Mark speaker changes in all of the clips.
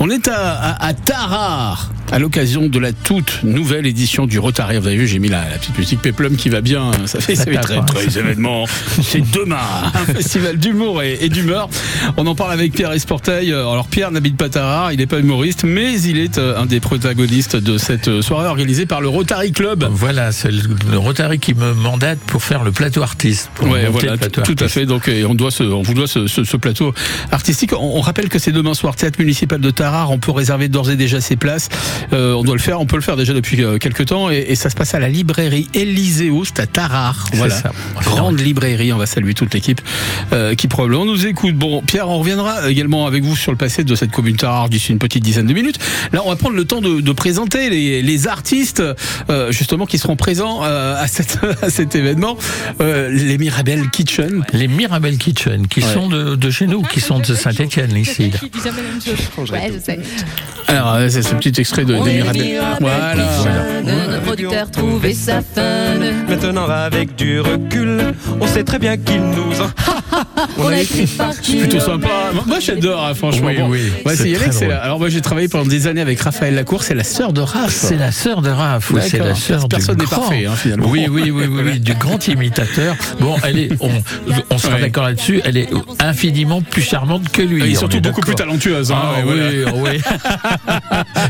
Speaker 1: On est à Tarare à l'occasion de la toute nouvelle édition du Rotary. Vous avez vu, j'ai mis la, la petite musique Peplum qui va bien. Ça fait, ça fait très, très événement. C'est demain, un festival d'humour et, et d'humeur. On en parle avec Pierre Esporteil. Alors Pierre n'habite pas Tarare, il n'est pas humoriste, mais il est euh, un des protagonistes de cette soirée organisée par le Rotary Club.
Speaker 2: Voilà, c'est le, le Rotary qui me mandate pour faire le plateau artiste. Pour
Speaker 1: Ouais, voilà,
Speaker 2: le plateau
Speaker 1: tout à fait. Donc, on doit ce, on vous doit ce, ce- ce plateau artistique. On, on rappelle que c'est demain soir, théâtre municipal de Tarare. On peut réserver d'ores et déjà ses places. Euh, on doit le faire. On peut le faire déjà depuis euh, quelques temps. Et, et ça se passe à la librairie Élyséo, c'est à Tarare. Voilà.
Speaker 2: ça.
Speaker 1: Grande librairie. On va saluer toute l'équipe euh, qui probablement nous écoute. Bon, Pierre, on reviendra également avec vous sur le passé de cette commune Tarare d'ici une petite dizaine de minutes. Là, on va prendre le temps de, de présenter les, les artistes euh, justement qui seront présents euh, à, cette, à cet événement. Euh, les Mirabel Kitchen.
Speaker 2: Les Mirabel Kitchen, qui
Speaker 1: Ouais.
Speaker 2: sont de, de chez nous, qui sont de Saint-Etienne, ici.
Speaker 3: Ouais, je sais.
Speaker 1: Alors, c'est ce petit extrait de,
Speaker 3: On est
Speaker 1: Mirabel. Voilà.
Speaker 3: Notre producteur trouvait sa fun.
Speaker 4: Maintenant avec du recul, on sait très bien qu'il nous en...
Speaker 3: On a écrit par
Speaker 1: C'est plutôt sympa. Moi, j'adore, hein, franchement.
Speaker 2: Oui,
Speaker 1: Bon,
Speaker 2: oui,
Speaker 1: ouais,
Speaker 2: c'est
Speaker 1: Yannick,
Speaker 2: drôle.
Speaker 1: Alors, moi, j'ai travaillé pendant des années avec Raphaël Lacour. C'est la sœur de Raph.
Speaker 2: C'est la sœur de Raph, oui, c'est la sœur
Speaker 1: Personne n'est parfait, hein, finalement.
Speaker 2: Oui, oui, oui, oui, oui, du grand imitateur. Bon, elle est, on, on sera
Speaker 1: Ouais.
Speaker 2: d'accord là-dessus, elle est infiniment plus charmante que lui.
Speaker 1: Et
Speaker 2: on
Speaker 1: surtout beaucoup plus talentueuse. hein,
Speaker 2: Ah,
Speaker 1: ouais, voilà.
Speaker 2: oui,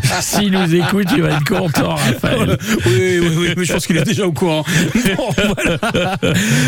Speaker 2: oui. S'il nous écoute, il va être content, Raphaël.
Speaker 1: Oui, oui, oui, mais je pense qu'il est déjà au courant. Bon, voilà.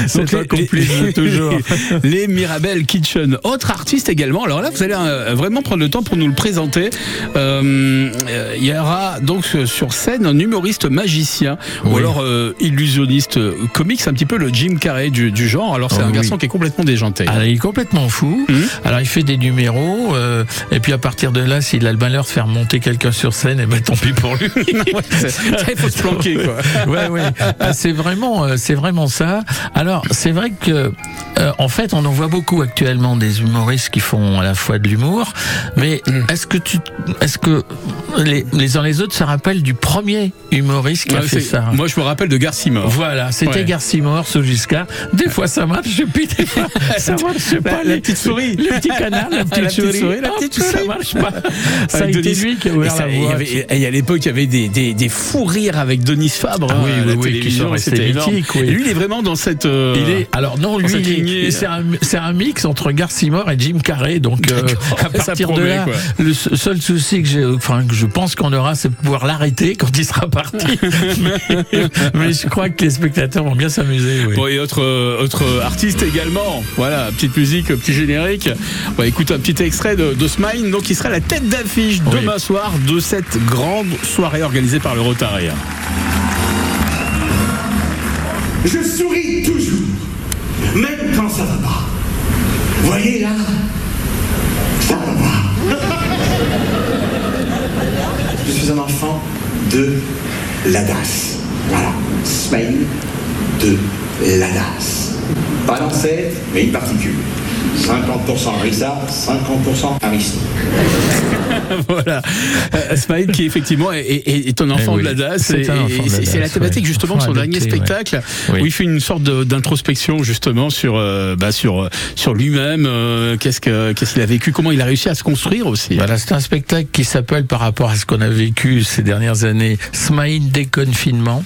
Speaker 2: C'est un
Speaker 1: les-
Speaker 2: complice toujours.
Speaker 1: Les Mirabel Kitchen. Autre artiste également. Alors là, vous allez euh, vraiment prendre le temps pour nous le présenter. Euh, euh, il y aura donc sur scène un humoriste magicien ou alors euh, illusionniste comique. C'est un petit peu le Jim Carrey du, du genre. Alors c'est
Speaker 2: Oh,
Speaker 1: un
Speaker 2: oui.
Speaker 1: garçon qui est complètement déjanté.
Speaker 2: Alors, il est complètement fou.
Speaker 1: Mhm.
Speaker 2: Alors, il fait des numéros. euh, et puis, à partir de là, s'il a le malheur de faire monter quelqu'un sur scène, et ben, tant pis pour lui.
Speaker 1: Ça, il faut se planquer, quoi.
Speaker 2: ouais, ouais. Ah, C'est vraiment, euh, c'est vraiment ça. Alors, c'est vrai que, euh, en fait, on en voit beaucoup actuellement des humoristes qui font à la fois de l'humour, mais
Speaker 1: Mm.
Speaker 2: est-ce que tu, est-ce que les, les uns les autres se rappellent du premier humoriste qui a
Speaker 1: Ouais,
Speaker 2: fait
Speaker 1: c'est-
Speaker 2: ça?
Speaker 1: Moi, je me rappelle de Garcimore.
Speaker 2: Voilà, c'était
Speaker 1: Ouais.
Speaker 2: Garcimore, ce Giscard. Des fois ça marche, et puis des fois ça marche pas.
Speaker 1: la
Speaker 2: Les-
Speaker 1: petite souris.
Speaker 2: Le petit canard, la petite,
Speaker 1: La petite
Speaker 2: souris.
Speaker 1: souris, la petite
Speaker 2: Ça
Speaker 1: souris.
Speaker 2: marche pas. Ça a été lui qui a ouvert
Speaker 1: ça,
Speaker 2: la voie.
Speaker 1: Et à l'époque, il y avait des, des, des fous rires avec Denis Fabre
Speaker 2: Ah
Speaker 1: hein,
Speaker 2: oui, oui, oui, qui
Speaker 1: télévision.
Speaker 2: sont restés
Speaker 1: C'était énorme.
Speaker 2: mythiques, oui.
Speaker 1: Et lui, il est vraiment dans cette. euh,
Speaker 2: Il est, alors non, lui, il c'est un, c'est un mix entre Garcimore et Jim Carrey. Donc, euh, à partir de là,
Speaker 1: quoi.
Speaker 2: le se- seul souci que j'ai, enfin, que je pense qu'on aura, c'est de pouvoir l'arrêter quand il sera parti. mais, mais je crois que les spectateurs vont bien s'amuser. Oui.
Speaker 1: Bon, et autre, euh, autre artiste également. Voilà, petite musique, petit générique. On va écouter un petit extrait de, de Smile, donc qui sera la tête d'affiche demain soir de cette grande soirée organisée par le Rotary.
Speaker 5: Je souris toujours, même quand ça va pas. Voyez là, ça va pas. Je suis un enfant de l'ADAS. Voilà, Smile de l'ADAS. Pas l'ancêtre, mais une particule. 50% Rissa, 50% Aristo.
Speaker 1: voilà. Euh, Smile qui effectivement est, est- est un enfant
Speaker 2: Eh oui,
Speaker 1: de la DAS.
Speaker 2: c'est
Speaker 1: et-
Speaker 2: un enfant de la
Speaker 1: c'est c'est la
Speaker 2: DAS,
Speaker 1: thématique
Speaker 2: ouais.
Speaker 1: justement de son dernier
Speaker 2: ouais.
Speaker 1: spectacle
Speaker 2: Oui.
Speaker 1: où il fait une sorte d'introspection justement sur euh, bah, sur sur lui-même. euh, qu'est-ce que qu'est-ce qu'il a vécu, comment il a réussi à se construire aussi.
Speaker 2: Voilà, c'est un spectacle qui s'appelle, par rapport à ce qu'on a vécu ces dernières années, Smile déconfinement.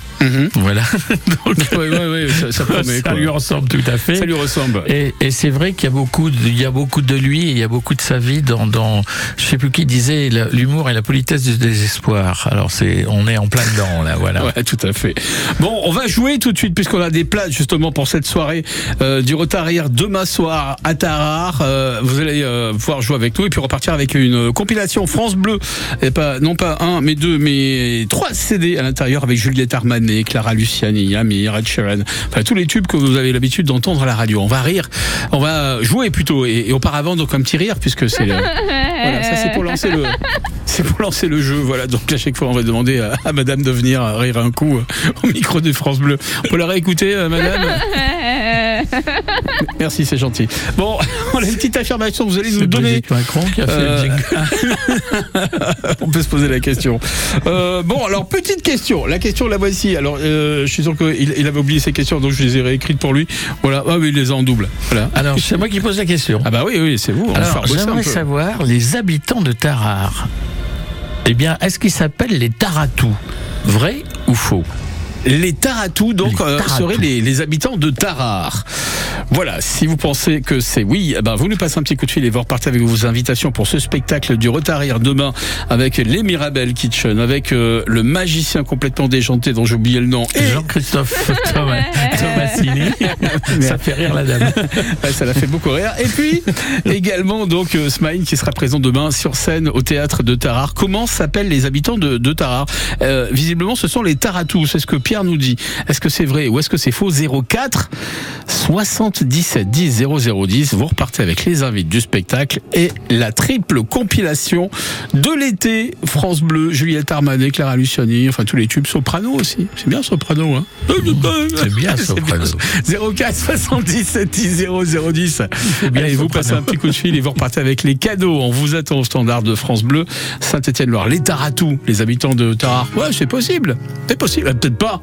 Speaker 2: Voilà. Donc,
Speaker 1: Ouais, ouais, ouais, ça, ça promet.
Speaker 2: ça
Speaker 1: quoi.
Speaker 2: lui ressemble tout à fait.
Speaker 1: Ça lui ressemble.
Speaker 2: Et, et c'est vrai qu'il y a beaucoup, de, il y a beaucoup de lui et il y a beaucoup de sa vie dans, dans je sais plus qui disait la- l'humour et la politesse du désespoir. Alors c'est, on est en plein dedans là, voilà.
Speaker 1: Ouais, tout à fait. Bon, on va jouer tout de suite puisqu'on a des places justement pour cette soirée euh, du Rotarir demain soir à Tarare. Euh, vous allez euh, pouvoir jouer avec nous et puis repartir avec une compilation France Bleu et pas non pas un mais deux mais trois CD à l'intérieur avec Juliette Armanet, Clara Luciani, Yami, Red Sheeran, enfin tous les tubes que vous avez l'habitude d'entendre à la radio. On va rire, on va jouer plutôt et, et auparavant donc un petit rire puisque c'est voilà ça c'est pour lancer le c'est pour lancer le jeu voilà donc à chaque fois on va demander à, Madame de venir rire un coup euh, au micro de France Bleu. On la réécouter euh, Madame? Merci, c'est gentil. Bon, on a une petite affirmation. Vous allez nous
Speaker 2: C'est
Speaker 1: donner.
Speaker 2: Brigitte Macron qui a fait
Speaker 1: Euh,
Speaker 2: le.
Speaker 1: On peut se poser la question. Euh, bon, alors petite question. La question, la voici. Alors, euh, je suis sûr qu'il il avait oublié ses questions, donc je les ai réécrites pour lui. Voilà. Ah oui, il les a en double. Voilà.
Speaker 2: Alors, c'est moi qui pose la question.
Speaker 1: Ah bah oui, oui, c'est vous.
Speaker 2: Alors, j'aimerais savoir, les habitants de Tarare, eh bien, est-ce qu'ils s'appellent les Taratous? Vrai ou faux?
Speaker 1: Les Taratous, donc,
Speaker 2: Les
Speaker 1: euh,
Speaker 2: Taratous.
Speaker 1: seraient les, les habitants de Tarare. Voilà, si vous pensez que c'est oui, eh ben vous nous passez un petit coup de fil et vous repartez avec vos invitations pour ce spectacle du Retarir demain avec les Mirabel Kitchen, avec euh, le magicien complètement déjanté dont j'ai oublié le nom. Et
Speaker 2: Jean-Christophe Thomas, Tomassini. Ça fait rire la dame.
Speaker 1: Ouais, ça l'a fait beaucoup rire. Et puis également donc euh, qui sera présent demain sur scène au théâtre de Tarare. Comment s'appellent les habitants de, de Tarare? Euh, Visiblement, ce sont les Taratous. C'est ce que Pierre nous dit. Est-ce que c'est vrai ou est-ce que c'est faux? 04 77 10 0010. Vous repartez avec les invités du spectacle et la triple compilation de l'été. France Bleu, Juliette Armanet, Clara Luciani, enfin tous les tubes. Soprano aussi. C'est bien Soprano. Hein
Speaker 2: C'est bien, Soprano.
Speaker 1: 04 77 10 0010.
Speaker 2: bien,
Speaker 1: Allez, vous
Speaker 2: Soprano.
Speaker 1: passez un petit coup de fil et vous repartez avec les cadeaux. On vous attend au standard de France Bleu, Saint-Étienne-Loire. Les Taratous, les habitants de Tarare. Ouais, c'est possible. C'est possible. Ah, Peut-être pas.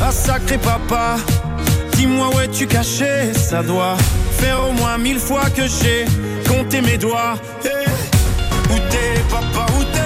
Speaker 6: Ah sacré papa. Dis-moi où es-tu caché? Ça doit faire au moins mille fois que j'ai compté mes doigts. Eh, Où t'es, papa, où t'es?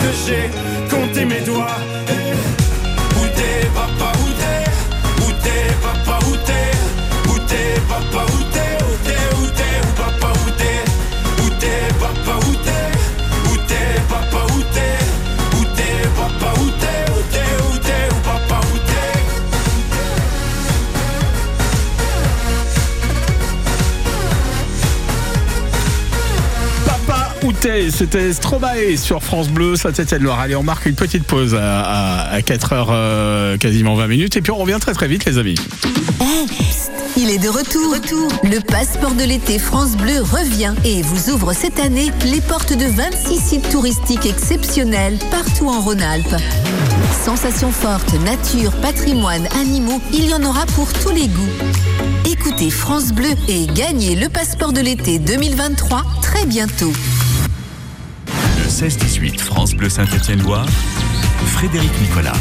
Speaker 6: j'ai
Speaker 1: C'était Stromae sur France Bleu, Saint-Etienne-Loire. Allez, on marque une petite pause à, à, 4h, quasiment 20 minutes, et puis on revient très très vite, les amis.
Speaker 7: Eh, psst, il est de retour. Le passeport de l'été France Bleu revient et vous ouvre cette année les portes de 26 sites touristiques exceptionnels partout en Rhône-Alpes. Sensations fortes, nature, patrimoine, animaux, il y en aura pour tous les goûts. Écoutez France Bleu et gagnez le passeport de l'été 2023 très bientôt.
Speaker 8: Le 16-18 France Bleu Saint-Étienne-Loire, Frédéric Nicolas.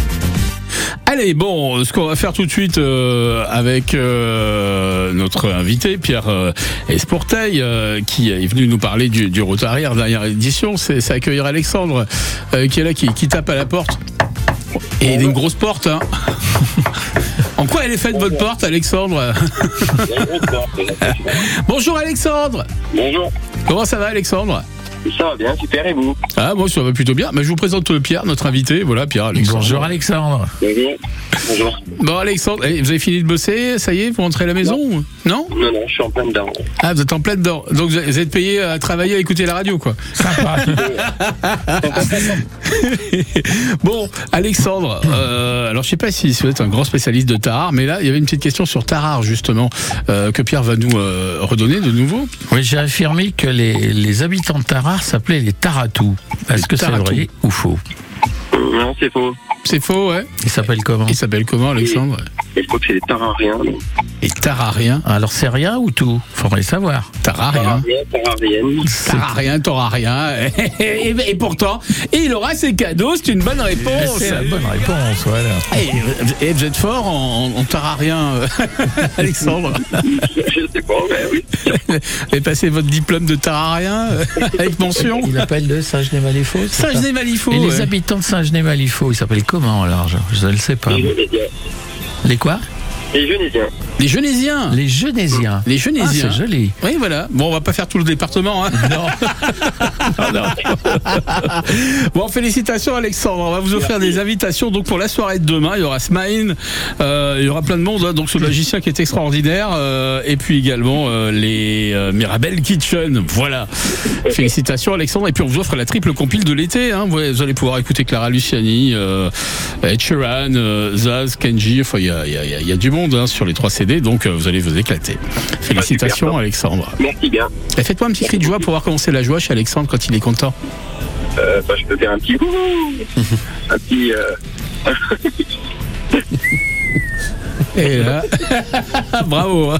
Speaker 1: Allez, bon, ce qu'on va faire tout de suite euh, avec euh, notre invité Pierre euh, Esporteil, euh, qui est venu nous parler du, du Rotarière dernière édition, c'est accueillir Alexandre euh, qui est là, qui, qui, tape à la porte. Et il a une grosse porte. Hein. en quoi elle est faite votre porte, Alexandre? Bonjour Alexandre.
Speaker 9: Bonjour.
Speaker 1: Comment ça va, Alexandre?
Speaker 9: Ça va bien, super, et vous
Speaker 1: Ah, moi, ça va plutôt bien. Mais je vous présente Pierre, notre invité. Voilà, Pierre Alexandre.
Speaker 2: Bonjour, Alexandre.
Speaker 9: Bonjour. Bonjour.
Speaker 1: Bon, Alexandre, vous avez fini de bosser Ça y est, vous rentrez à la maison
Speaker 9: Non Non, non, je suis en plein dedans.
Speaker 1: Ah, vous êtes en plein dedans. Donc, vous êtes payé à travailler, à écouter la radio, quoi. Sympa. bon, Alexandre, euh, alors, je sais pas si vous êtes un grand spécialiste de Tarare, mais là, il y avait une petite question sur Tarare, justement, euh, que Pierre va nous euh, redonner de nouveau.
Speaker 2: Oui, j'ai affirmé que les, les habitants de Tarare s'appelait les Taratous. Est-ce que c'est vrai ou faux?
Speaker 9: Non, c'est faux.
Speaker 1: C'est faux, ouais.
Speaker 2: Il s'appelle comment
Speaker 1: Il s'appelle comment, Alexandre
Speaker 9: Je crois que c'est les Tarariens.
Speaker 1: Et Tarariens
Speaker 2: Alors c'est rien ou tout? Faudrait savoir.
Speaker 1: Tararien.
Speaker 9: Tararienne.
Speaker 1: Tararien, Tararien. Et, et, pourtant, il aura ses cadeaux, c'est une bonne réponse.
Speaker 2: C'est la bonne réponse, voilà.
Speaker 1: Et, et vous êtes fort en, en Tararien, Alexandre
Speaker 9: Je sais pas, mais oui.
Speaker 1: Vous avez passé votre diplôme de Tararien avec mention
Speaker 2: Il appelle de Saint-Gené-Malifaux
Speaker 1: Saint-Gené-Malifaux.
Speaker 2: Et
Speaker 1: ouais.
Speaker 2: les habitants de Saint-Gené-Malifaux, ils s'appellent comment alors Je ne le sais pas. Les quoi?
Speaker 9: Les Genésiens.
Speaker 1: Les Genésiens.
Speaker 2: Les Genésiens.
Speaker 1: Les Genésiens.
Speaker 2: Ah, c'est joli.
Speaker 1: Oui, voilà. Bon, on va pas faire tout le département. Hein.
Speaker 2: Non. non, non.
Speaker 1: bon, félicitations Alexandre. On va vous offrir des invitations donc pour la soirée de demain. Il y aura Smine, euh, il y aura plein de monde. Hein, donc ce magicien qui est extraordinaire, euh, et puis également euh, les euh, Mirabelle Kitchen. Voilà. félicitations Alexandre. Et puis on vous offre la triple compile de l'été. Hein. Vous, vous allez pouvoir écouter Clara Luciani, euh, Ed Sheeran, euh, Zaz, Kenji. Enfin, il y a, il y, a, il y a du monde hein, sur les trois CD. Donc euh, vous allez vous éclater. Félicitations. Alexandre.
Speaker 9: Merci bien.
Speaker 1: Et Faites-moi un petit cri de joie pour voir comment c'est la joie chez Alexandre quand il est content.
Speaker 9: Euh, bah, je peux faire un petit un petit. Euh...
Speaker 1: Et là, bravo. hein.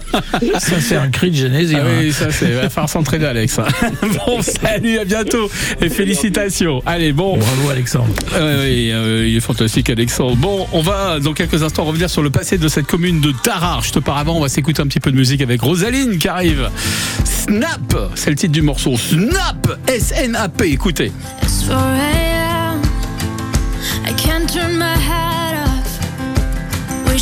Speaker 2: Ça, c'est un cri de Genésien.
Speaker 1: Ah oui, ça c'est. Va falloir s'entraîner, Alex. hein. Bon, salut, à bientôt et félicitations. Allez, bon.
Speaker 2: Bravo, Alexandre.
Speaker 1: Euh, oui, euh, il est fantastique, Alexandre. Bon, on va dans quelques instants revenir sur le passé de cette commune de Tarare. Juste auparavant, on va s'écouter un petit peu de musique avec Rosaline qui arrive. Snap, c'est le titre du morceau. Snap, S-N-A-P. Écoutez.
Speaker 10: It's 4 a.m. I can't turn my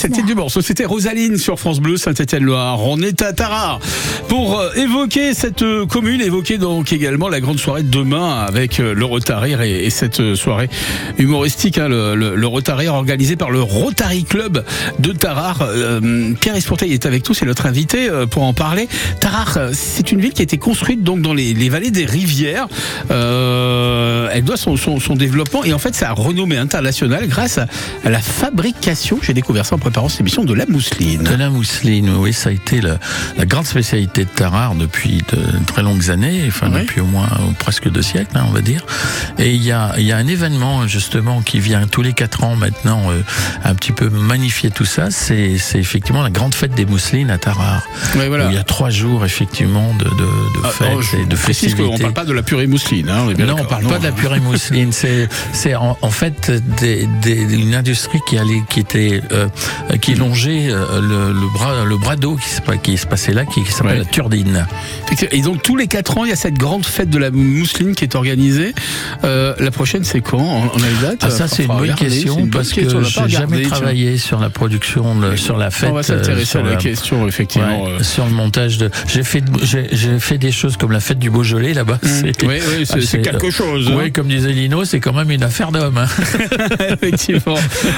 Speaker 1: C'était du morceau, c'était Rosaline sur France Bleu Saint-Étienne-Loire. On est à Tarare pour euh, évoquer cette euh, commune, évoquer donc également la grande soirée de demain avec euh, le Rotarir et, et cette soirée humoristique, hein, le, le, organisé par le Rotary Club de Tarare. Pierre Esporteil est avec nous, c'est notre invité pour en parler. Tarare, c'est une ville qui a été construite donc dans les, vallées des rivières. Elle doit son, développement et en fait ça a renommé international grâce à, à la fabrication, j'ai découvert ça en préparant cette émission, de la mousseline.
Speaker 2: De la mousseline, oui, ça a été la, la grande spécialité de Tarare depuis de très longues années, enfin
Speaker 1: Oui.
Speaker 2: depuis au moins euh, presque deux siècles, hein, on va dire. Et il y a, y a un événement justement qui vient tous les quatre ans maintenant, euh, un petit peu magnifier tout ça. C'est effectivement la grande fête des mousselines à Tarare.
Speaker 1: Ouais, voilà.
Speaker 2: Où il y a trois jours effectivement de, de, de
Speaker 1: Ah,
Speaker 2: fêtes
Speaker 1: oh, je
Speaker 2: et de
Speaker 1: précise qu'on
Speaker 2: festivités.
Speaker 1: parle pas de la purée mousseline. Hein, on est bien
Speaker 2: Non, on
Speaker 1: d'accord.
Speaker 2: parle pas de la purée mousseline. C'est, c'est en, en fait des, des- une industrie qui allait, qui était, euh, qui longeait euh, le, le bras, le bras d'eau qui se, pa- qui se passait là, qui, qui s'appelle
Speaker 1: Ouais.
Speaker 2: la Turdine.
Speaker 1: Et donc tous les 4 ans, il y a cette grande fête de la mousseline qui est organisée. Euh, la prochaine, c'est quand On a une date
Speaker 2: Ah, ça, c'est une bonne question parce que
Speaker 1: n'a pas
Speaker 2: j'ai jamais travaillé sur la production, sur la fête.
Speaker 1: On va
Speaker 2: euh,
Speaker 1: s'intéresser à la
Speaker 2: la-
Speaker 1: question, effectivement.
Speaker 2: Ouais,
Speaker 1: euh.
Speaker 2: sur le montage de. J'ai fait, j'ai, j'ai fait des choses comme la fête du Beaujolais là-bas. C'est-
Speaker 1: Oui, oui, c'est-
Speaker 2: ah,
Speaker 1: quelque chose, hein.
Speaker 2: Oui, comme disait Lino, c'est quand même une affaire d'homme. hein.
Speaker 1: Effectivement.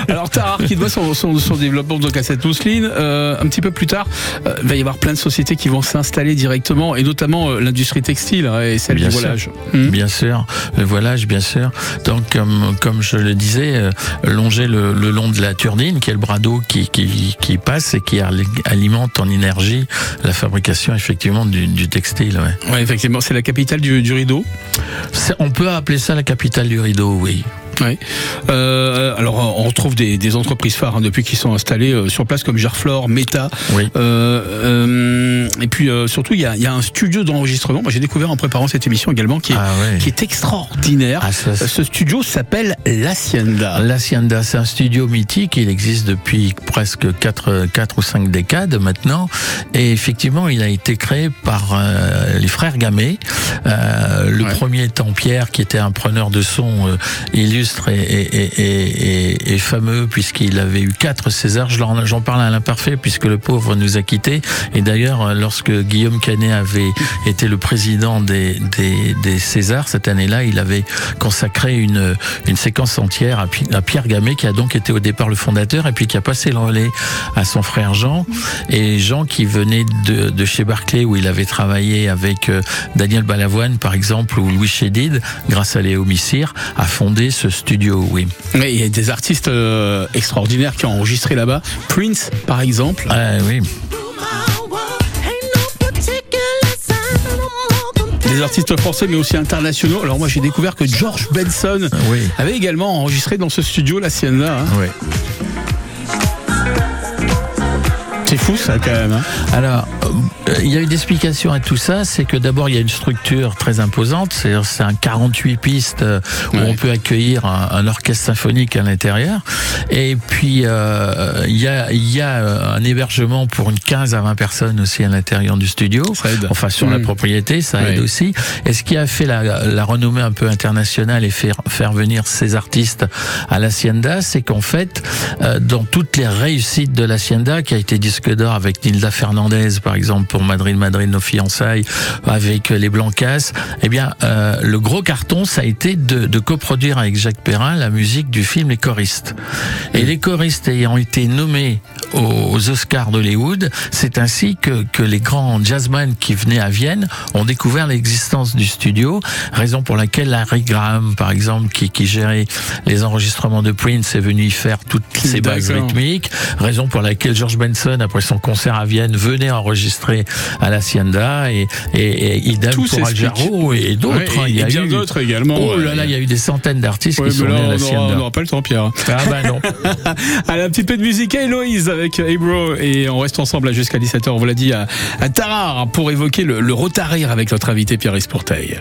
Speaker 1: Alors Tarare qui doit son, son, son développement donc à cette mousseline. Euh, un petit peu plus tard, euh, il va y avoir plein de sociétés qui vont s'installer directement, et notamment euh, l'industrie textile hein, et celle
Speaker 2: Bien
Speaker 1: du
Speaker 2: sûr.
Speaker 1: voilage. Hmm.
Speaker 2: Bien sûr, le voilage, bien sûr. Donc, comme, comme je le disais, euh, longer le, le long de la Turdine, qui est le bras d'eau qui, qui, qui passe et qui ali- alimente en énergie la fabrication effectivement du, du textile. Ouais.
Speaker 1: Ouais, effectivement, c'est la capitale du, du rideau.
Speaker 2: On peut appeler ça la capitale du rideau, oui.
Speaker 1: Ouais. Euh, alors on retrouve des, des entreprises phares hein, depuis qu'ils sont installés euh, sur place comme Gerflor, Meta.
Speaker 2: Oui.
Speaker 1: Euh, euh, et puis euh, surtout il y a, y a un studio d'enregistrement. Moi j'ai découvert en préparant cette émission également qui est,
Speaker 2: Ah ouais.
Speaker 1: qui est extraordinaire.
Speaker 2: Ah, ça,
Speaker 1: Ce studio s'appelle l'Hacienda.
Speaker 2: L'Hacienda, c'est un studio mythique. Il existe depuis presque 4, quatre ou 5 décades maintenant. Et effectivement, il a été créé par euh, les frères Gamet. Euh, le
Speaker 1: Ouais.
Speaker 2: premier étant Pierre, qui était un preneur de son euh, illustre et, et, fameux, puisqu'il avait eu quatre Césars. J'en parle à l'imparfait, puisque le pauvre nous a quittés. Et d'ailleurs, lorsque Guillaume Canet avait été le président des, des, Césars, cette année-là, il avait consacré une, séquence entière à, à Pierre Gamet, qui a donc été au départ le fondateur, et puis qui a passé le relais à son frère Jean. Et Jean, qui venait de, de chez Barclay, où il avait travaillé avec euh, Daniel Balavoine, par exemple, ou Louis Chédid, grâce à Léo Missire, a fondé ce studio, oui.
Speaker 1: Ouais, il y a des artistes euh, extraordinaires qui ont enregistré là-bas. Prince par exemple.
Speaker 2: Ah oui.
Speaker 1: Des artistes français mais aussi internationaux. Alors moi j'ai découvert que George Benson
Speaker 2: Oui.
Speaker 1: avait également enregistré dans ce studio l'Hacienda. hein.
Speaker 2: Oui.
Speaker 1: C'est fou ça quand même. hein.
Speaker 2: Alors, euh, il y a une explication à tout ça, c'est que d'abord il y a une structure très imposante, c'est c'est un 48 pistes euh, où
Speaker 1: Ouais.
Speaker 2: on peut accueillir un, un orchestre symphonique à l'intérieur, et puis euh, il y, a, il y a un hébergement pour une 15 à 20 personnes aussi à l'intérieur du studio, enfin sur la
Speaker 1: Mm.
Speaker 2: propriété, ça aide aussi. Et ce qui a fait la, la renommée un peu internationale et faire, faire venir ces artistes à l'Hacienda, c'est qu'en fait, dans toutes les réussites de l'Hacienda, qui a été discutée d'or avec Nilda Fernandez, par exemple, pour Madrid, Madrid, nos fiançailles, avec les Blancas. Eh bien, euh, le gros carton, ça a été de, de coproduire avec Jacques Perrin la musique du film Les choristes. Et les choristes ayant été nommés aux Oscars d'Hollywood, c'est ainsi que, que les grands jazzmen qui venaient à Vienne ont découvert l'existence du studio, raison pour laquelle Harry Graham, par exemple, qui, qui gérait les enregistrements de Prince, est venu y faire toutes ses bases rythmiques, raison pour laquelle George Benson, après son concert à Vienne, venait enregistrer à l'Hacienda, et, et, et idem
Speaker 1: Tout
Speaker 2: pour et d'autres.
Speaker 1: Ouais,
Speaker 2: hein. Il y a
Speaker 1: bien
Speaker 2: eu-
Speaker 1: d'autres également.
Speaker 2: Oh là là, il y a eu des centaines d'artistes
Speaker 1: Ouais,
Speaker 2: qui sont
Speaker 1: là,
Speaker 2: venus à
Speaker 1: on
Speaker 2: l'Hacienda.
Speaker 1: n'aura- on n'aura pas le temps, Pierre.
Speaker 2: Ah bah non.
Speaker 1: Allez, un petit peu de musique à Héloïse avec Ebro et on reste ensemble jusqu'à 17h, on vous l'a dit, à, à Tarare pour évoquer le, le rotarir avec notre invité Pierre Esporteil.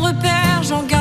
Speaker 10: Repère, j'en garde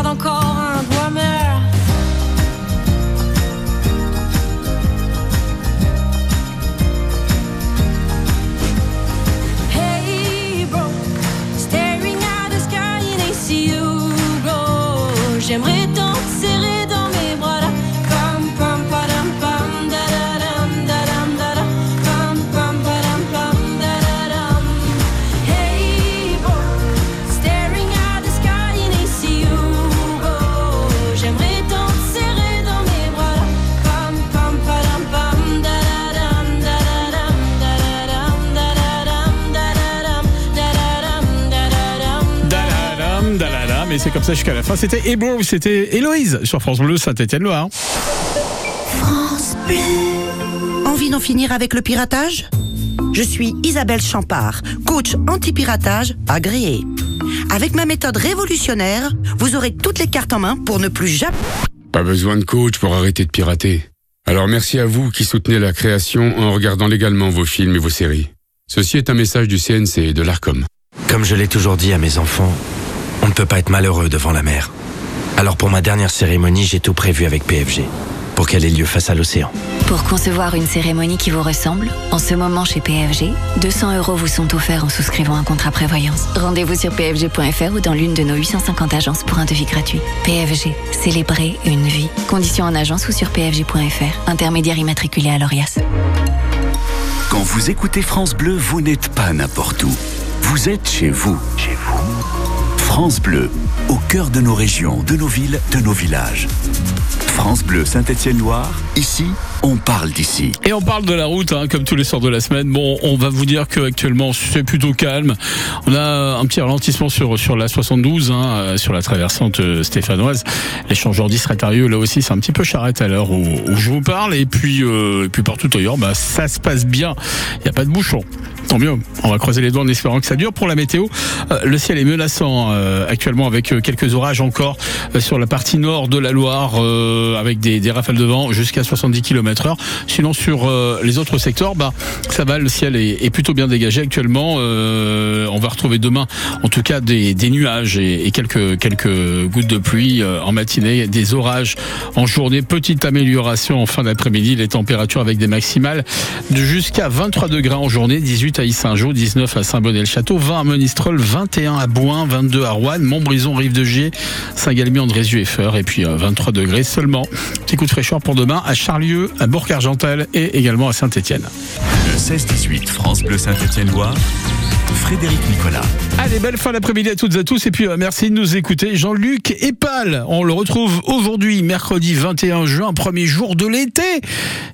Speaker 1: ça jusqu'à la fin. C'était Ebro, c'était Héloïse sur France Bleu Saint-Étienne-Loire.
Speaker 11: Envie d'en finir avec le piratage? Je suis Isabelle Champard, coach anti-piratage agréée. Avec ma méthode révolutionnaire, vous aurez toutes les cartes en main pour ne plus jamais...
Speaker 12: Pas besoin de coach pour arrêter de pirater. Alors merci à vous qui soutenez la création en regardant légalement vos films et vos séries. Ceci est un message du CNC et de l'ARCOM.
Speaker 13: Comme je l'ai toujours dit à mes enfants, on ne peut pas être malheureux devant la mer. Alors pour ma dernière cérémonie, j'ai tout prévu avec PFG, pour qu'elle ait lieu face à l'océan.
Speaker 14: Pour concevoir une cérémonie qui vous ressemble, en ce moment chez PFG, 200 euros vous sont offerts en souscrivant un contrat prévoyance. Rendez-vous sur pfg.fr ou dans l'une de nos 850 agences pour un devis gratuit. PFG, célébrer une vie. Conditions en agence ou sur pfg.fr. Intermédiaire immatriculé à l'ORIAS.
Speaker 8: Quand vous écoutez France Bleu, vous n'êtes pas n'importe où. Vous êtes chez vous. Chez vous. France Bleu, au cœur de nos régions, de nos villes, de nos villages. France Bleu Saint-Étienne-Loire, ici, on parle d'ici.
Speaker 1: Et on parle de la route, hein, comme tous les soirs de la semaine. Bon, on va vous dire qu'actuellement, c'est plutôt calme. On a un petit ralentissement sur, sur la 72, hein, euh, sur la traversante euh, stéphanoise. L'échangeur d'Isratarieux, là aussi, c'est un petit peu charrette à l'heure où, je vous parle. Et puis, euh, puis partout ailleurs, bah, ça se passe bien. Il n'y a pas de bouchon. Tant mieux. On va croiser les doigts en espérant que ça dure. Pour la météo, le ciel est menaçant actuellement avec quelques orages encore sur la partie nord de la Loire avec des, rafales de vent jusqu'à 70 km heure. Sinon sur euh, les autres secteurs, bah ça va. Le ciel est, plutôt bien dégagé actuellement. Euh, on va retrouver demain, en tout cas, des, nuages et, quelques quelques gouttes de pluie euh, en matinée, des orages en journée. Petite amélioration en fin d'après-midi. Les températures avec des maximales de jusqu'à 23 degrés en journée, 18 à Issingeau, 19 à Saint-Bonnet-le-Château, 20 à Monistrol, 21 à Bouin, 22 à Rouen, Montbrison, Rive de Gier, Saint-Galmier, Andrézieux et Feur, et puis euh, 23 degrés seulement. Petit coup de fraîcheur pour demain à Charlieu, à Bourg-Argental et également à Saint-Étienne.
Speaker 8: Le 16-18 France Bleu Saint-Étienne-Loire, Frédéric Nicolas.
Speaker 1: Allez, belle fin d'après-midi à toutes et à tous. Et puis, euh, merci de nous écouter. Jean-Luc Epal, on le retrouve aujourd'hui, mercredi 21 juin, premier jour de l'été.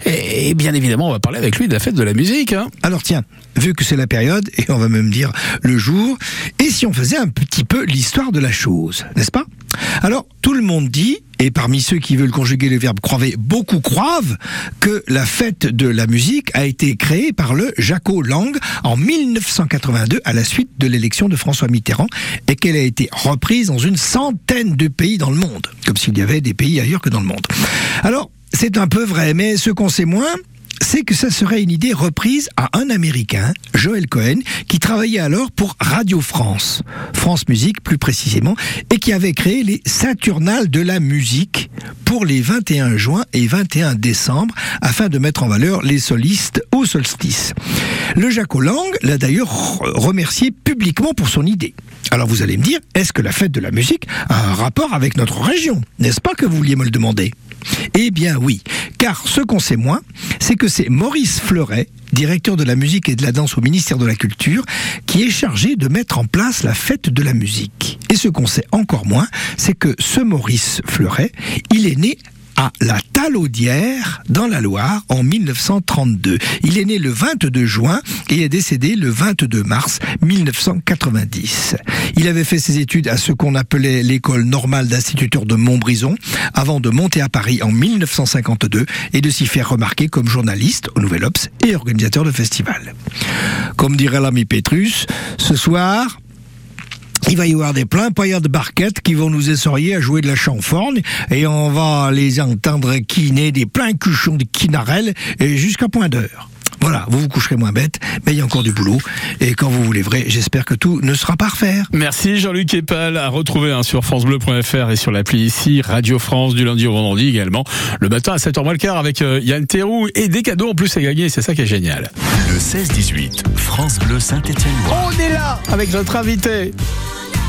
Speaker 1: Et bien évidemment, on va parler avec lui de la fête de la musique. hein.
Speaker 15: Alors tiens, vu que c'est la période, et on va même dire le jour, et si on faisait un petit peu l'histoire de la chose, n'est-ce pas? Alors, tout le monde dit, et parmi ceux qui veulent conjuguer le verbe croiver, beaucoup croivent que la fête de la musique a été créée par le Jaco Lang en 1982 à la suite de l'élection de François Mitterrand et qu'elle a été reprise dans une centaine de pays dans le monde, comme s'il y avait des pays ailleurs que dans le monde. Alors, c'est un peu vrai, mais ce qu'on sait moins, c'est que ça serait une idée reprise à un Américain, Joel Cohen, qui travaillait alors pour Radio France, France Musique plus précisément, et qui avait créé les Saturnales de la musique pour les 21 juin et 21 décembre, afin de mettre en valeur les solistes au solstice. Le Jaco Lang l'a d'ailleurs re- remercié publiquement pour son idée. Alors vous allez me dire, est-ce que la fête de la musique a un rapport avec notre région? N'est-ce pas que vous vouliez me le demander? Eh bien oui, car ce qu'on sait moins, c'est que c'est Maurice Fleuret, directeur de la musique et de la danse au ministère de la Culture, qui est chargé de mettre en place la fête de la musique. Et ce qu'on sait encore moins, c'est que ce Maurice Fleuret, il est né à la Talaudière, dans la Loire, en 1932. Il est né le 22 juin et est décédé le 22 mars 1990. Il avait fait ses études à ce qu'on appelait l'école normale d'instituteurs de Montbrison, avant de monter à Paris en 1952 et de s'y faire remarquer comme journaliste au Nouvel Obs et organisateur de festivals. Comme dirait l'ami Pétrus, ce soir, il va y avoir des pleins paillards de barquettes qui vont nous essoriller à jouer de la chanforne et on va les entendre quiner des pleins cuchons de quinarelles et jusqu'à point d'heure. Voilà, vous vous coucherez moins bête, mais il y a encore du boulot. Et quand vous voulez vrai, j'espère que tout ne sera pas à refaire.
Speaker 1: Merci Jean-Luc Epal, à retrouver hein, sur francebleu.fr et sur l'appli ici, Radio France du lundi au vendredi également, le matin à 7h moins le quart avec euh, Yann Terrou et des cadeaux en plus à gagner, c'est ça qui est génial.
Speaker 8: Le 16-18 France Bleu Saint-Étienne-Loire.
Speaker 1: On est là avec notre invité.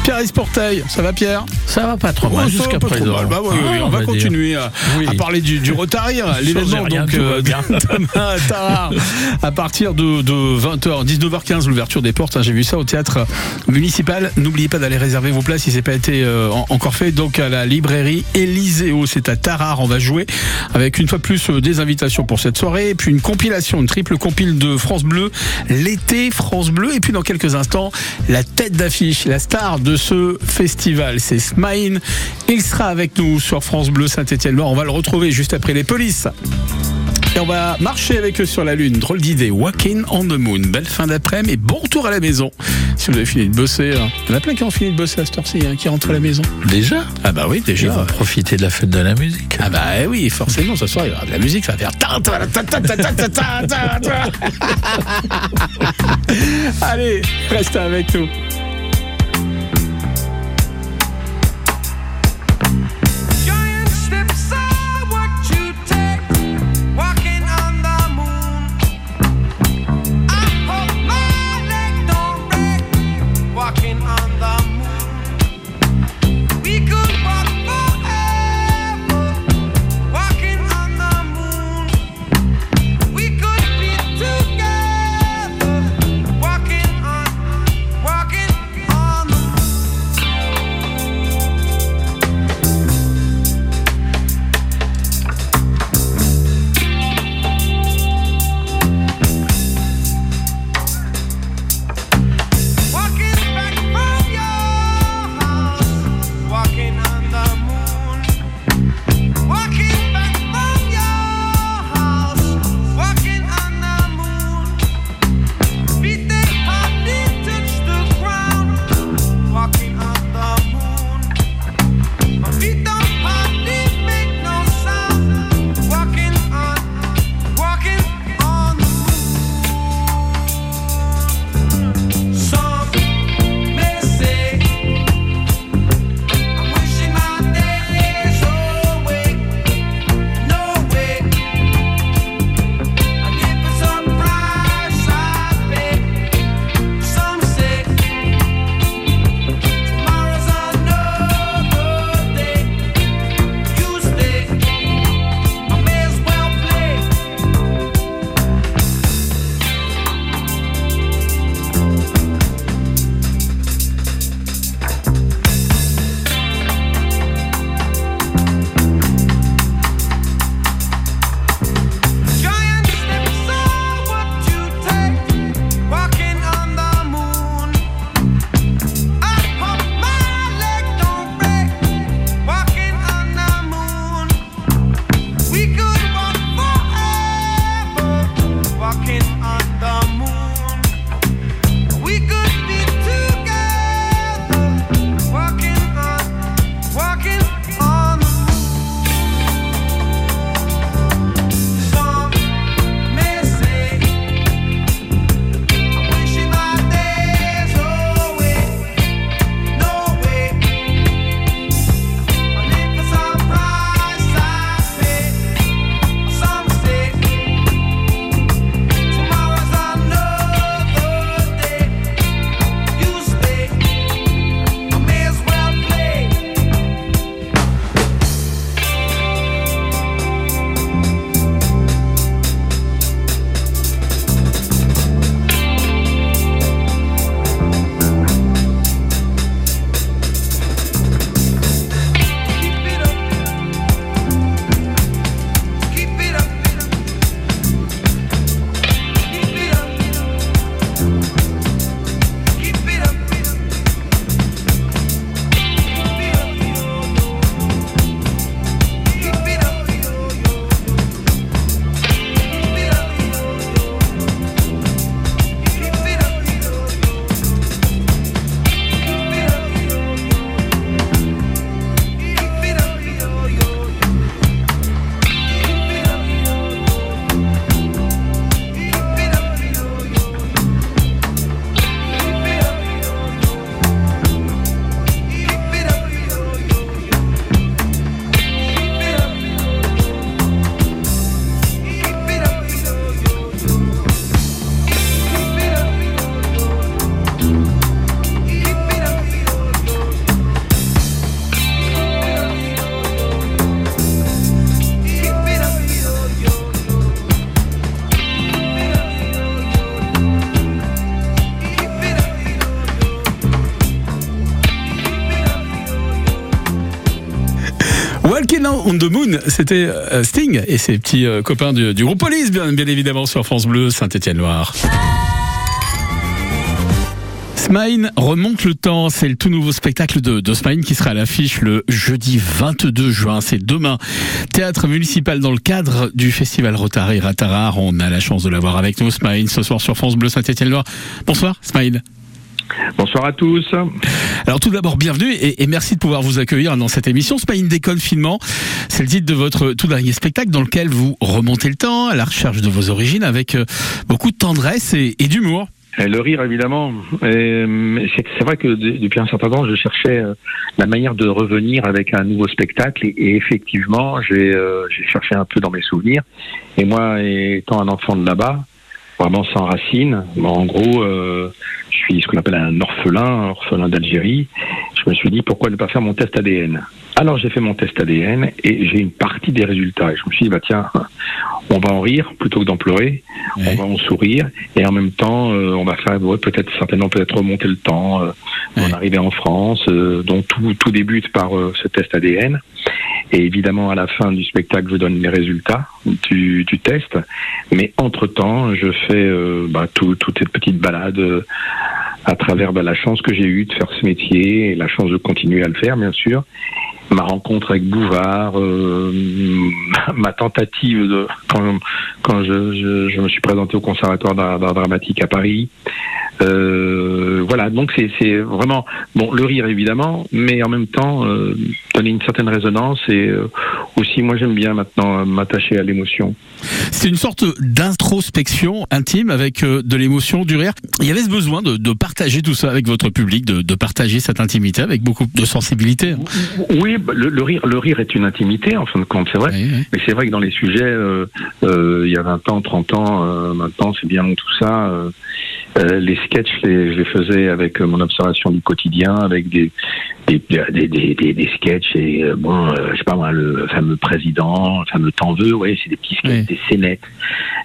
Speaker 1: Pierre Esporteil, ça va Pierre
Speaker 2: Ça va pas trop mal jusqu'à présent.
Speaker 1: mal. Bah oui, oui,
Speaker 2: Ah,
Speaker 1: on, va, continuer à,
Speaker 2: Oui.
Speaker 1: à parler du, du Rotarir, l'événement donc euh,
Speaker 2: bien.
Speaker 1: demain à Tarare, à partir de, de 20h, 19h15, l'ouverture des portes. hein, J'ai vu ça au théâtre municipal. N'oubliez pas d'aller réserver vos places si c'est pas été euh, en- encore fait. Donc à la librairie Élyséo, c'est à Tarare. On va jouer avec une fois plus euh, des invitations pour cette soirée, et puis une compilation, une triple compile de France Bleu, l'été France Bleu, et puis dans quelques instants la tête d'affiche, la star de ce festival. C'est Smaïn. Il sera avec nous sur France Bleu Saint-Étienne-Loire. On va le retrouver juste après les polices. Et on va marcher avec eux sur la Lune. Drôle d'idée. Walking on the Moon. Belle fin d'après-midi bon retour à la maison. Si vous avez fini de bosser, hein. il y en a plein qui ont fini de bosser à cette heure-ci, qui rentrent à la maison.
Speaker 2: Déjà
Speaker 1: Ah bah oui, déjà.
Speaker 2: Ils vont profiter de la fête de la musique.
Speaker 1: Ah bah oui, forcément, ce soir, il y aura de la musique, ça va faire... Allez, reste avec nous.
Speaker 16: Walking on the Moon,
Speaker 1: c'était euh, Sting et ses petits euh, copains du, groupe Police, bien, évidemment, sur France Bleu, Saint-Étienne-Loire. Smine remonte le temps, c'est le tout nouveau spectacle de, de qui sera à l'affiche le jeudi 22 juin, c'est demain. Théâtre municipal dans le cadre du festival Rotary Ratarar, on a la chance de l'avoir avec nous, Smine, ce soir sur France Bleu Saint-Étienne-Loire. Bonsoir Smine.
Speaker 9: Bonsoir à tous.
Speaker 1: Alors tout d'abord, bienvenue et, et merci de pouvoir vous accueillir dans cette émission. Smine déconne finement, c'est le titre de votre tout dernier spectacle dans lequel vous remontez le temps à la recherche de vos origines avec euh, beaucoup de tendresse et, et d'humour.
Speaker 9: Le rire, évidemment. C'est c'est vrai que de- depuis un certain temps, je cherchais euh, la manière de revenir avec un nouveau spectacle. Et, effectivement, euh, j'ai cherché un peu dans mes souvenirs. Et moi, étant un enfant de là-bas, vraiment sans racines, bon, en gros, euh, je suis ce qu'on appelle un orphelin, un orphelin d'Algérie. Je me suis dit, pourquoi ne pas faire mon test ADN Alors j'ai fait mon test ADN et j'ai une partie des résultats. Et je me suis dit, bah tiens, on va en rire plutôt que d'en pleurer. On va en sourire et en même temps, euh, on va faire ouais, peut-être certainement peut-être remonter le temps. Euh, On est arrivé en France, euh, donc tout, tout débute par ce test ADN. Et évidemment, à la fin du spectacle, je donne les résultats du, test. Mais entre-temps, je fais euh, bah, tout- toutes ces petites balades euh, à travers bah, la chance que j'ai eue de faire ce métier et la chance de continuer à le faire, bien sûr. Ma rencontre avec Bouvard, euh, ma tentative de quand, quand je, je, je me suis présenté au Conservatoire d'art dramatique à Paris. Euh, voilà, donc c'est vraiment bon le rire évidemment, mais en même temps euh, donner une certaine résonance et aussi moi j'aime bien maintenant m'attacher à l'émotion.
Speaker 1: C'est une sorte d'introspection intime avec de l'émotion, du rire. Il y avait ce besoin de, de partager tout ça avec votre public, de, de partager cette intimité avec beaucoup de sensibilité. hein.
Speaker 9: Oui, bah, le, le rire, le rire est une intimité en fin de compte, c'est vrai. Mais c'est vrai que dans les sujets, euh, euh, il y a 20 ans, 30 ans, euh, maintenant c'est bien long tout ça. les sketchs, les- je les faisais avec mon observation du quotidien, avec des des, des, des, des, des sketchs et bon, je sais pas moi, le fameux président, le fameux t'en veux, ouais, c'est des petits sketchs, des scénettes.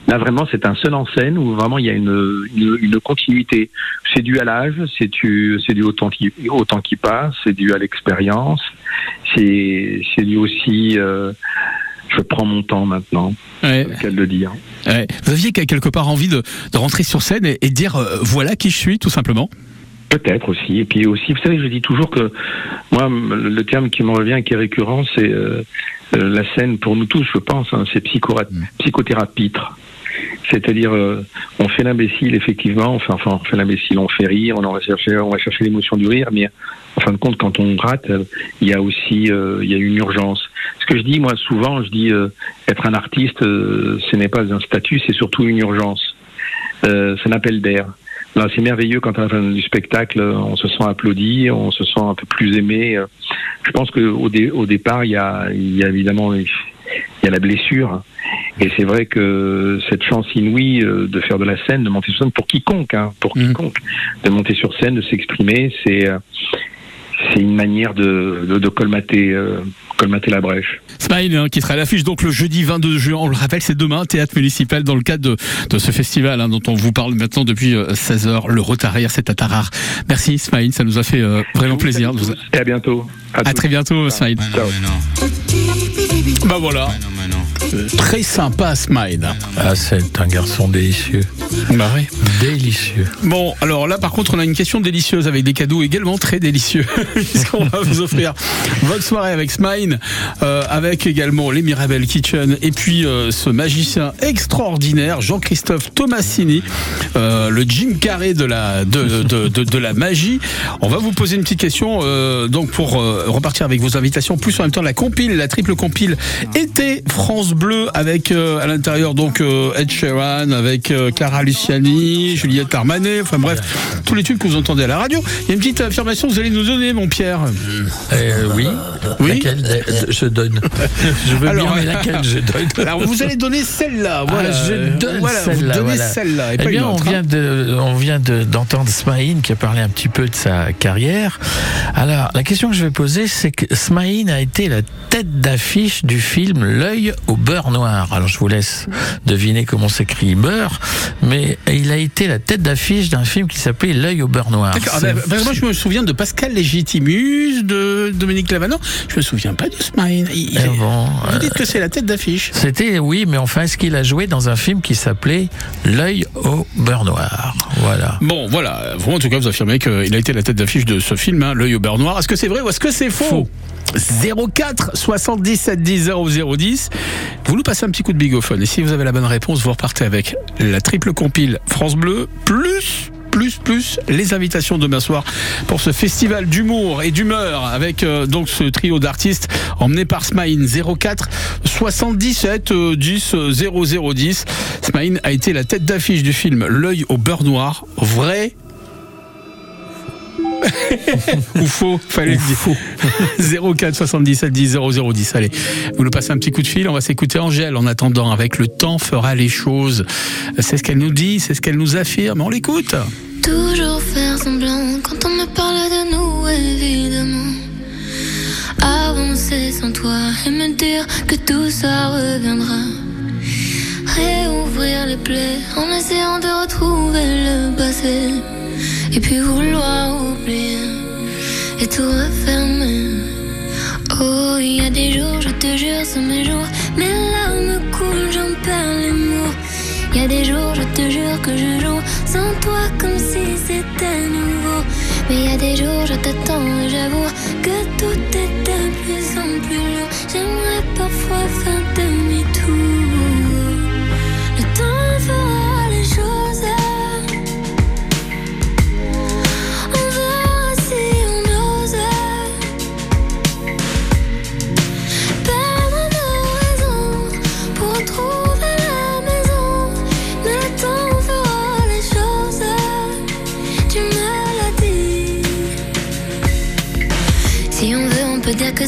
Speaker 9: Là vraiment, c'est un seul en scène où vraiment il y a une une, une continuité. C'est dû à l'âge, c'est dû c'est dû au temps qui au temps qui passe, c'est dû à l'expérience, c'est dû aussi. euh, je prends mon temps maintenant.
Speaker 1: Ouais.
Speaker 9: Le dire.
Speaker 1: Ouais. Vous aviez quelque part envie de, de rentrer sur scène et, et de dire euh, voilà qui je suis, tout simplement?
Speaker 9: Peut-être aussi. Et puis aussi, vous savez, je dis toujours que moi, le terme qui me revient qui est récurrent, c'est euh, la scène pour nous tous, je pense, hein, c'est psychora- psychothérapitre. C'est-à-dire, euh, on fait l'imbécile, effectivement, enfin, on fait l'imbécile, on fait rire, on va chercher, on va chercher l'émotion du rire, mais en fin de compte, quand on rate, euh, il y a aussi, euh, il y a une urgence. Ce que je dis, moi, souvent, je dis, être un artiste, ce n'est pas un statut, c'est surtout une urgence. C'est un appel d'air. Là, c'est merveilleux quand à la fin du spectacle, on se sent applaudi, on se sent un peu plus aimé. Je pense qu'au au départ, il y a, il y a évidemment il y a la blessure. Et c'est vrai que cette chance inouïe euh, de faire de la scène, de monter sur scène, pour quiconque, hein, pour quiconque, de monter sur scène, de s'exprimer, c'est euh, c'est une manière de, de, de colmater, euh, colmater la brèche.
Speaker 1: Smile hein, qui sera à l'affiche donc le jeudi 22 juin. On le rappelle, c'est demain, théâtre municipal dans le cadre de, de ce festival hein, dont on vous parle maintenant depuis 16h. Le Rotary, c'est à Tarare. Merci Smile, ça nous a fait euh, vraiment plaisir. de vous-
Speaker 9: Et à bientôt.
Speaker 1: À, très bientôt, Smile. Bah voilà. Très sympa, Smile.
Speaker 2: Ah, c'est un garçon délicieux.
Speaker 1: Bah oui.
Speaker 2: Délicieux.
Speaker 1: Bon, alors là, par contre, on a une question délicieuse avec des cadeaux également très délicieux, puisqu'on va vous offrir votre soirée avec Smile, euh, avec également les Mirabel Kitchen, et puis euh, ce magicien extraordinaire, Jean-Christophe Tomassini, euh, le Jim Carrey de la, de, de, de, de la magie. On va vous poser une petite question, euh, donc pour euh, repartir avec vos invitations, plus en même temps la compile, la triple compile, été France Bleu, avec euh, à l'intérieur donc euh, Ed Sheeran, avec euh, Clara Luciani, Juliette Armanet, enfin bref, tous les tubes que vous entendez à la radio. Il y a une petite affirmation que vous allez nous donner, mon Pierre.
Speaker 2: Oui.
Speaker 1: Oui.
Speaker 2: Laquelle je donne Je veux
Speaker 1: Alors,
Speaker 2: bien, mais laquelle je donne
Speaker 1: Alors vous allez donner celle-là. Voilà,
Speaker 2: Ah, je donne
Speaker 1: voilà, vous
Speaker 2: celle-là.
Speaker 1: donnez
Speaker 2: voilà.
Speaker 1: celle-là. Et
Speaker 2: Eh bien,
Speaker 1: une
Speaker 2: on
Speaker 1: hein.
Speaker 2: vient de, on vient de- d'entendre Smaïn qui a parlé un petit peu de sa carrière. Alors, la question que je vais poser, c'est que Smaïn a été la tête d'affiche du film L'œil au beurre noir. Alors je vous laisse deviner comment s'écrit beurre, mais il a été la tête d'affiche d'un film qui s'appelait L'œil au beurre noir.
Speaker 1: Ah, bah, bah, moi, je me souviens de Pascal Légitimus, de Dominique Lavanant. Je me souviens pas de Smile. Il-
Speaker 2: Eh bon,
Speaker 1: Vous
Speaker 2: euh,
Speaker 1: dites que c'est la tête d'affiche.
Speaker 2: C'était, oui, mais enfin, est-ce qu'il a joué dans un film qui s'appelait L'œil au beurre noir? Voilà.
Speaker 1: Bon, voilà. Vous, en tout cas, vous affirmez qu'il a été la tête d'affiche de ce film, hein, L'œil au beurre noir. Est-ce que c'est vrai ou est-ce que c'est faux, 04 77 10 0010. Vous nous passez un petit coup de bigophone. Et si vous avez la bonne réponse, vous repartez avec la triple compile France Bleu, plus plus plus les invitations demain soir pour ce festival d'humour et d'humeur avec euh, donc ce trio d'artistes emmené par Smaïn 04 77 euh, 10 euh, 0010 Smaïn a été la tête d'affiche du film L'œil au beurre noir vrai ou faux Fallait le dire. 04 77 10 0010. Allez, vous nous passez un petit coup de fil. On va s'écouter Angèle en attendant. Avec le temps fera les choses. C'est ce qu'elle nous dit, c'est ce qu'elle nous affirme. On l'écoute.
Speaker 17: Toujours faire semblant quand on me parle de nous, évidemment. Avancer sans toi et me dire que tout ça reviendra. Réouvrir les plaies en essayant de retrouver le passé. Et puis vouloir oublier et tout refermer. Oh, il y a des jours, je te jure, sont mes jours. Mes larmes coulent, j'en perds les mots. Il y a des jours, je te jure que je joue sans toi comme si c'était nouveau. Mais il y a des jours, je t'attends et j'avoue que tout est de plus en plus lourd. J'aimerais parfois faire demi-tour.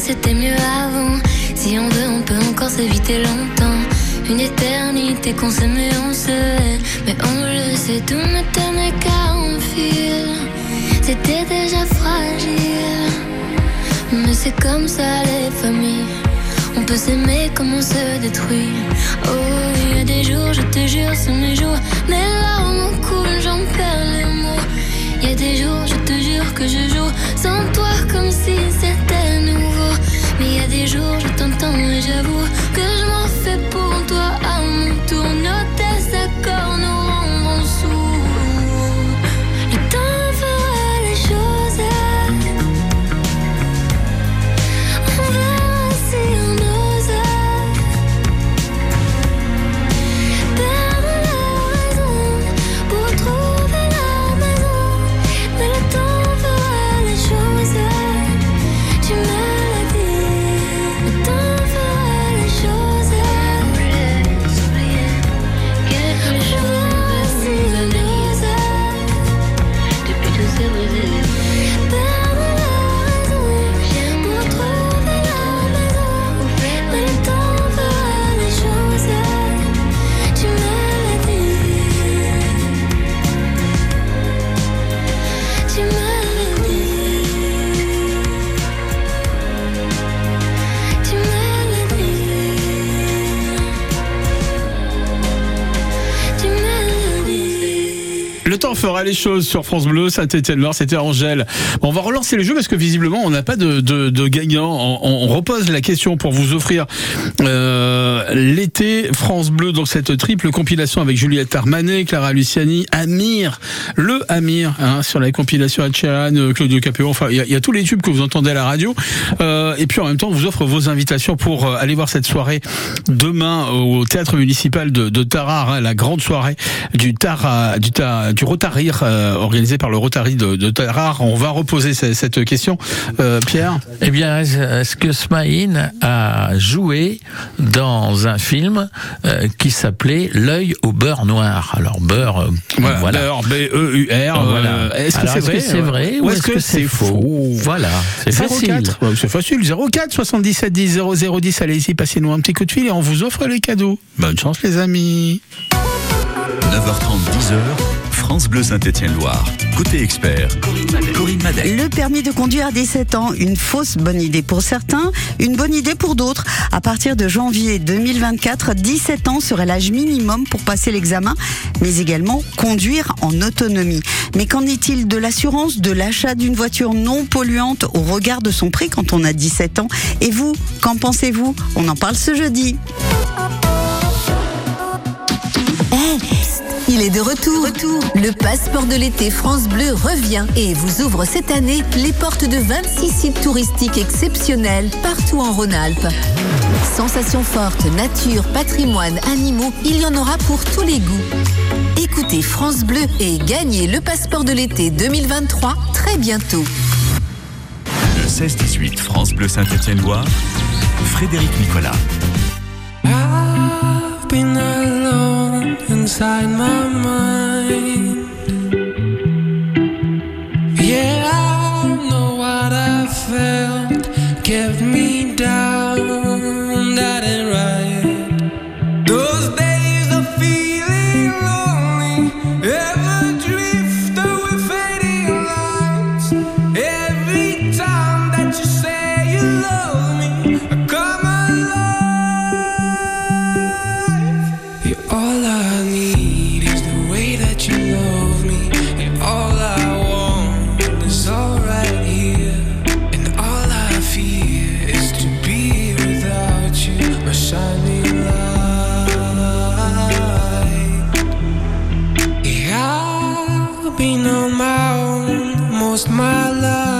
Speaker 17: C'était mieux avant. Si on veut, on peut encore s'éviter longtemps. Une éternité qu'on s'aimait, on se. Mais on le sait, tout ne tenait qu'à un fil. C'était déjà fragile. Mais c'est comme ça les familles. On peut s'aimer comme on se détruit. Oh, il y a des jours, je te jure, c'est mes jours. Mes larmes coulent, j'en perds les. Des jours, je te jure que je joue sans toi comme si c'était nouveau. Mais il y a des jours, je t'entends et j'avoue que je m'en fais pour toi à mon tour. Nos désaccords nous Le temps fera les choses
Speaker 1: sur France Bleu, Saint-Étienne-Loire, c'était Angèle. On va relancer le jeu parce que visiblement on n'a pas de, gagnant. On, repose la question pour vous offrir euh, l'été France Bleu, donc cette triple compilation avec Juliette Armanet, Clara Luciani, Amir, le Amir, hein, sur la compilation Hatchan, euh, Claudio Capéo, enfin il y, a- tous les tubes que vous entendez à la radio. Euh, et puis en même temps on vous offre vos invitations pour aller voir cette soirée demain au théâtre municipal de, de Tarare, hein, la grande soirée du Tara, du, Ta- du Rotarir euh, organisée par le Rotary de, de Tarare. On va reposer ce- cette question, Euh, Pierre.
Speaker 2: Eh bien, est-ce que Smaïn a joué dans un film euh, qui s'appelait L'œil au beurre noir? Alors, beurre, euh,
Speaker 1: Voilà,
Speaker 2: voilà.
Speaker 1: beurre, B-E-U-R.
Speaker 2: Voilà.
Speaker 1: euh, Est-ce que c'est
Speaker 2: est-ce
Speaker 1: vrai
Speaker 2: que c'est vrai ou est-ce que c'est faux? Voilà, c'est
Speaker 1: 04,
Speaker 2: facile.
Speaker 1: C'est facile. 04 77 10 00 10. Allez-y, passez-nous un petit coup de fil et on vous offre les cadeaux. Bonne chance, les amis.
Speaker 8: 9h30, 10h, France Bleu Saint-Étienne-Loire. Côté expert, Corinne.
Speaker 18: Le permis de conduire à 17 ans, une fausse bonne idée pour certains, une bonne idée pour d'autres. À partir de janvier 2024, 17 ans serait l'âge minimum pour passer l'examen, mais également conduire en autonomie. Mais qu'en est-il de l'assurance, de l'achat d'une voiture non polluante au regard de son prix quand on a 17 ans? Et vous, qu'en pensez-vous? On en parle ce jeudi.
Speaker 7: Il est de retour. Le passeport de l'été France Bleu revient et vous ouvre cette année les portes de 26 sites touristiques exceptionnels partout en Rhône-Alpes. Sensations fortes, nature, patrimoine, animaux, il y en aura pour tous les goûts. Écoutez France Bleu et gagnez le passeport de l'été 2023 très bientôt.
Speaker 8: Le 16-18 France Bleu Saint-Étienne-Loire. Frédéric Nicolas.
Speaker 16: Inside my mind. Been on my own most my life.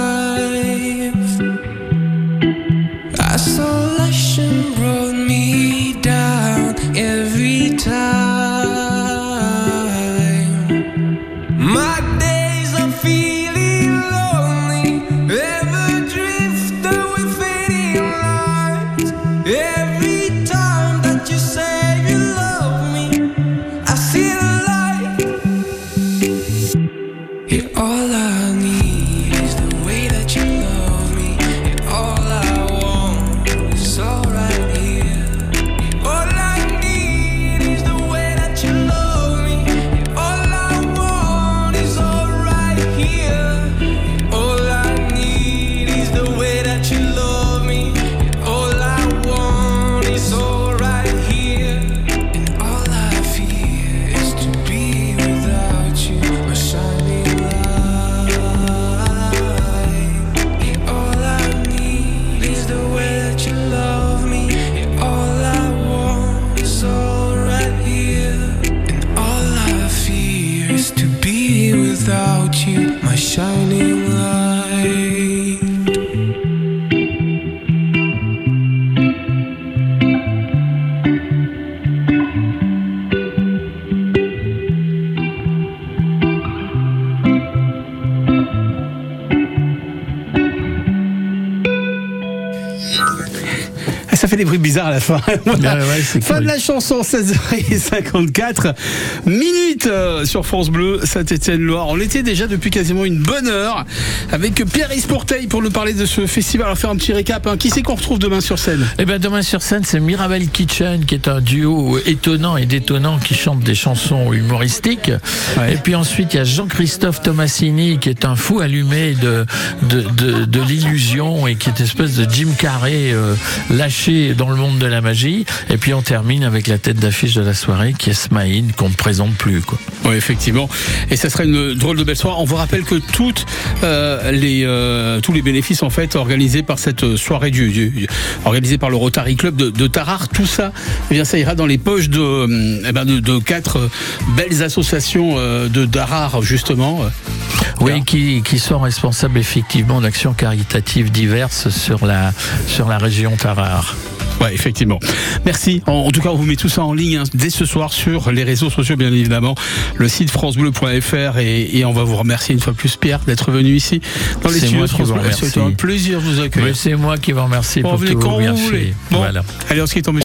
Speaker 1: Des bruits bizarres à la fin. Voilà.
Speaker 2: Ouais, ouais, c'est
Speaker 1: fin
Speaker 2: cool.
Speaker 1: de la chanson, 16h54 minutes euh, sur France Bleu, Saint-Étienne-Loire. On était déjà depuis quasiment une bonne heure avec Pierre Isporteil pour nous parler de ce festival. Alors faire un petit récap. hein. Qui c'est qu'on retrouve demain sur scène?
Speaker 2: Eh ben demain sur scène, c'est Mirabel Kitchen qui est un duo étonnant et détonnant qui chante des chansons humoristiques. Et puis ensuite il y a Jean-Christophe Tomassini qui est un fou allumé de de, de, de l'illusion et qui est une espèce de Jim Carrey euh, lâché dans le monde de la magie. Et puis on termine avec la tête d'affiche de la soirée qui est Smaïn qu'on ne présente plus quoi.
Speaker 1: Oui, effectivement. Et ça serait une drôle de belle soirée. On vous rappelle que toutes euh, les euh, tous les bénéfices en fait organisés par cette soirée du, du- organisée par le Rotary Club de, de Tarare, tout ça, eh bien ça ira dans les poches de euh, eh ben, de, de quatre belles associations de Tarare justement.
Speaker 2: Oui, qui, qui sont responsables effectivement d'actions caritatives diverses sur la, sur la région Tarare.
Speaker 1: Ouais, effectivement. Merci. En, en tout cas, on vous met tout ça en ligne hein, dès ce soir sur les réseaux sociaux, bien évidemment, le site francebleu.fr et, et on va vous remercier une fois plus, Pierre, d'être venu ici dans les
Speaker 2: C'est
Speaker 1: studios France
Speaker 2: vous
Speaker 1: Bleu. C'était un plaisir de vous accueillir.
Speaker 2: C'est moi qui vous remercie
Speaker 1: Bon,
Speaker 2: pour
Speaker 1: venez
Speaker 2: tout
Speaker 1: quand vous voulez. Bon.
Speaker 2: Voilà.
Speaker 1: Allez, on se quitte en.